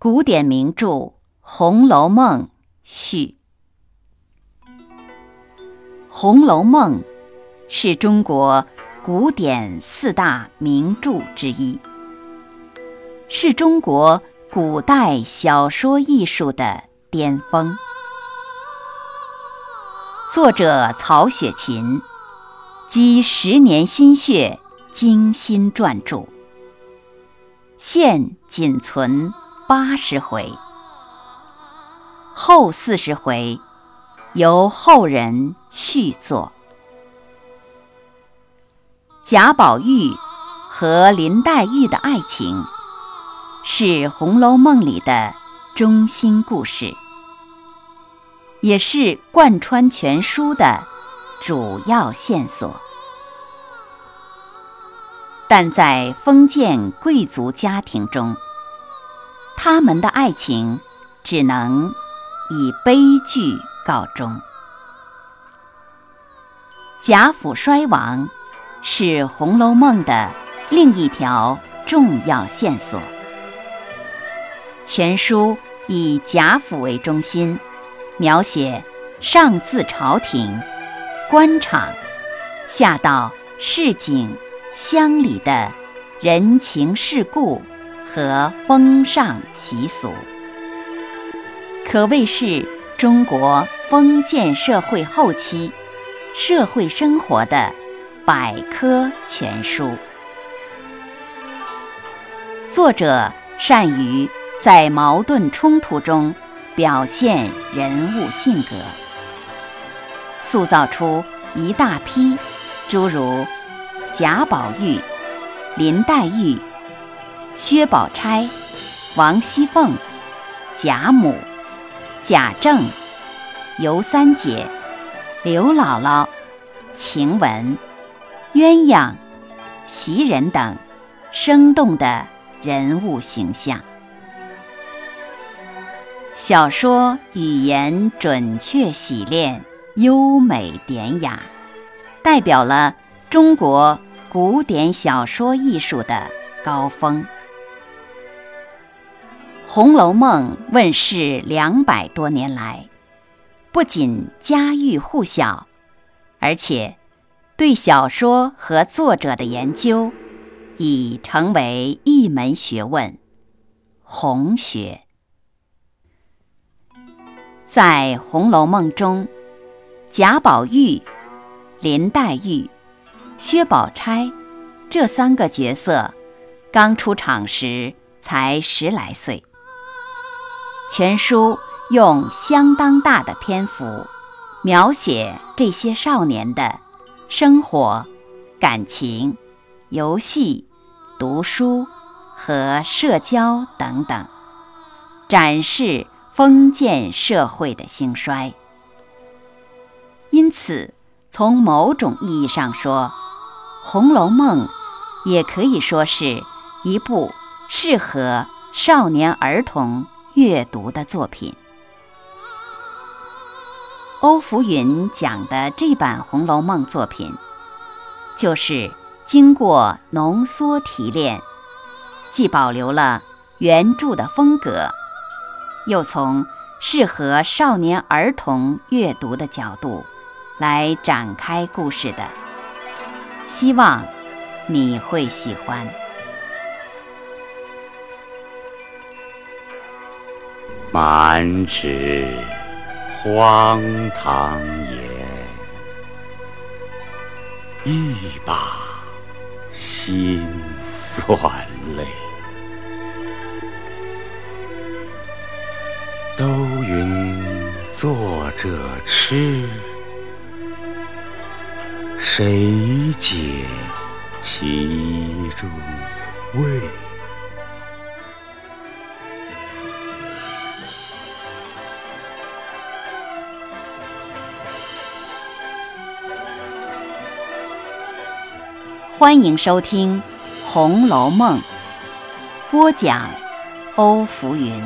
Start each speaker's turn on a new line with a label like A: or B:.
A: 古典名著《红楼梦》序，《红楼梦》是中国古典四大名著之一，是中国古代小说艺术的巅峰。作者曹雪芹积十年心血，精心撰著，现仅存。八十回，后四十回由后人续作。贾宝玉和林黛玉的爱情是《红楼梦》里的中心故事，也是贯穿全书的主要线索。但在封建贵族家庭中，他们的爱情只能以悲剧告终。贾府衰亡是《红楼梦》的另一条重要线索。全书以贾府为中心，描写上自朝廷、官场，下到市井乡里的人情世故。和风尚习俗，可谓是中国封建社会后期社会生活的百科全书。作者善于在矛盾冲突中表现人物性格，塑造出一大批诸如贾宝玉、林黛玉。薛宝钗、王熙凤、贾母、贾政、尤三姐、刘姥姥、晴雯、鸳鸯、袭人等生动的人物形象。小说语言准确洗练、优美典雅，代表了中国古典小说艺术的高峰。《红楼梦》问世两百多年来，不仅家喻户晓，而且对小说和作者的研究已成为一门学问——红学。在《红楼梦》中，贾宝玉、林黛玉、薛宝钗这三个角色刚出场时才十来岁。全书用相当大的篇幅描写这些少年的生活、感情、游戏、读书和社交等等，展示封建社会的兴衰。因此，从某种意义上说，《红楼梦》也可以说是一部适合少年儿童。阅读的作品，欧福云讲的这版《红楼梦》作品，就是经过浓缩提炼，既保留了原著的风格，又从适合少年儿童阅读的角度来展开故事的。希望你会喜欢。
B: 满纸荒唐言，一把辛酸泪。都云作者痴，谁解其中味？
A: 欢迎收听《红楼梦》，播讲欧福云。